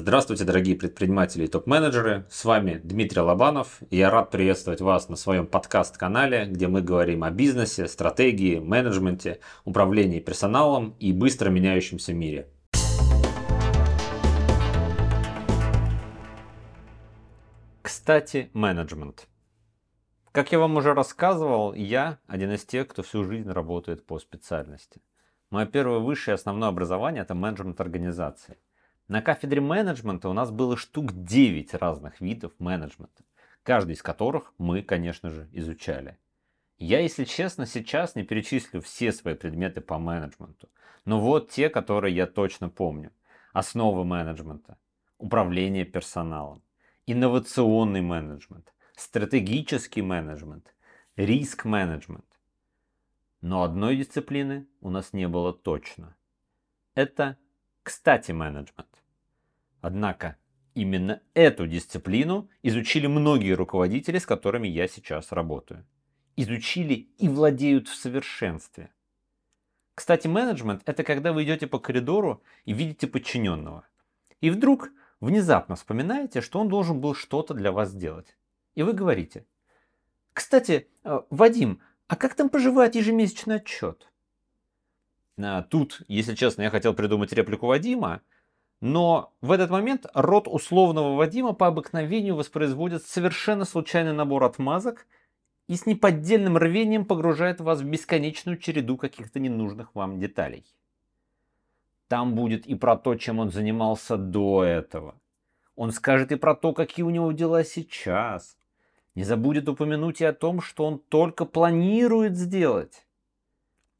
Здравствуйте, дорогие предприниматели и топ-менеджеры. С вами Дмитрий Лобанов. И я рад приветствовать вас на своем подкаст-канале, где мы говорим о бизнесе, стратегии, менеджменте, управлении персоналом и быстро меняющемся мире. Кстати, менеджмент. Как я вам уже рассказывал, я один из тех, кто всю жизнь работает по специальности. Мое первое высшее основное образование – это менеджмент организации. На кафедре менеджмента у нас было штук 9 разных видов менеджмента, каждый из которых мы, конечно же, изучали. Я, если честно, сейчас не перечислю все свои предметы по менеджменту, но вот те, которые я точно помню. Основы менеджмента, управление персоналом, инновационный менеджмент, стратегический менеджмент, риск-менеджмент. Но одной дисциплины у нас не было точно. Это, кстати, менеджмент. Однако именно эту дисциплину изучили многие руководители, с которыми я сейчас работаю. Изучили и владеют в совершенстве. Кстати, менеджмент – это когда вы идете по коридору и видите подчиненного. И вдруг внезапно вспоминаете, что он должен был что-то для вас сделать. И вы говорите, кстати, э, Вадим, а как там поживает ежемесячный отчет? А тут, если честно, я хотел придумать реплику Вадима, но в этот момент рот условного Вадима по обыкновению воспроизводит совершенно случайный набор отмазок и с неподдельным рвением погружает вас в бесконечную череду каких-то ненужных вам деталей. Там будет и про то, чем он занимался до этого. Он скажет и про то, какие у него дела сейчас. Не забудет упомянуть и о том, что он только планирует сделать.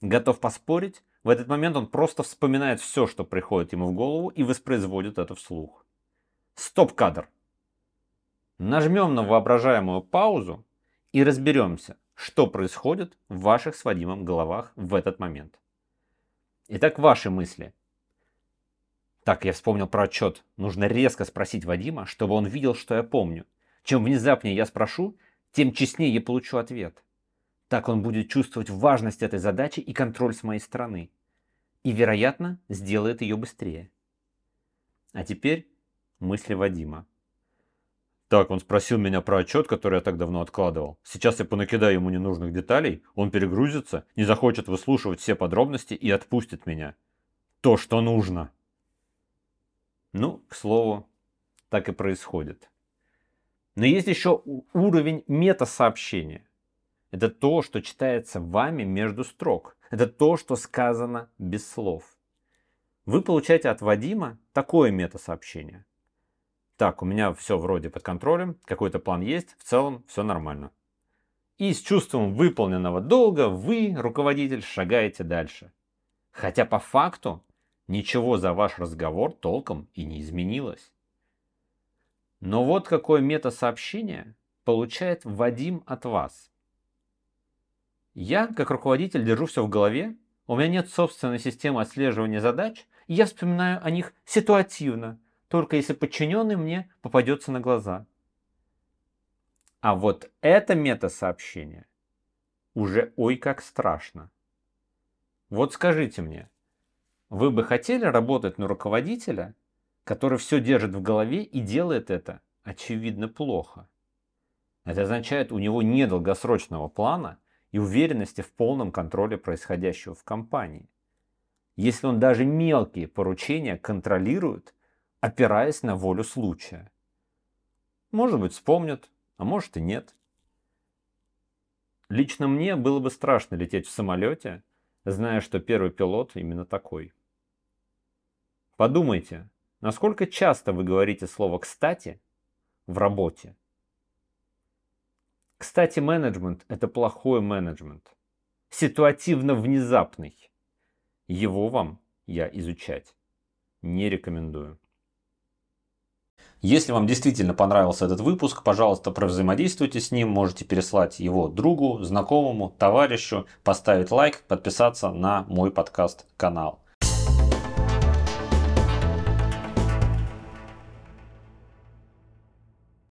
Готов поспорить, в этот момент он просто вспоминает все, что приходит ему в голову и воспроизводит это вслух. Стоп-кадр. Нажмем на воображаемую паузу и разберемся, что происходит в ваших с Вадимом головах в этот момент. Итак, ваши мысли. Так, я вспомнил про отчет. Нужно резко спросить Вадима, чтобы он видел, что я помню. Чем внезапнее я спрошу, тем честнее я получу ответ. Так он будет чувствовать важность этой задачи и контроль с моей стороны и, вероятно, сделает ее быстрее. А теперь мысли Вадима. Так, он спросил меня про отчет, который я так давно откладывал. Сейчас я понакидаю ему ненужных деталей, он перегрузится, не захочет выслушивать все подробности и отпустит меня. То, что нужно. Ну, к слову, так и происходит. Но есть еще уровень метасообщения. Это то, что читается вами между строк. Это то, что сказано без слов. Вы получаете от Вадима такое метасообщение. Так, у меня все вроде под контролем, какой-то план есть, в целом все нормально. И с чувством выполненного долга вы, руководитель, шагаете дальше. Хотя по факту ничего за ваш разговор толком и не изменилось. Но вот какое метасообщение получает Вадим от вас. Я, как руководитель, держу все в голове, у меня нет собственной системы отслеживания задач, и я вспоминаю о них ситуативно, только если подчиненный мне попадется на глаза. А вот это мета-сообщение уже ой как страшно. Вот скажите мне, вы бы хотели работать на руководителя, который все держит в голове и делает это, очевидно, плохо? Это означает, у него нет долгосрочного плана – и уверенности в полном контроле происходящего в компании. Если он даже мелкие поручения контролирует, опираясь на волю случая. Может быть, вспомнят, а может и нет. Лично мне было бы страшно лететь в самолете, зная, что первый пилот именно такой. Подумайте, насколько часто вы говорите слово «кстати» в работе кстати, менеджмент – это плохой менеджмент. Ситуативно-внезапный. Его вам я изучать не рекомендую. Если вам действительно понравился этот выпуск, пожалуйста, провзаимодействуйте с ним. Можете переслать его другу, знакомому, товарищу, поставить лайк, подписаться на мой подкаст-канал.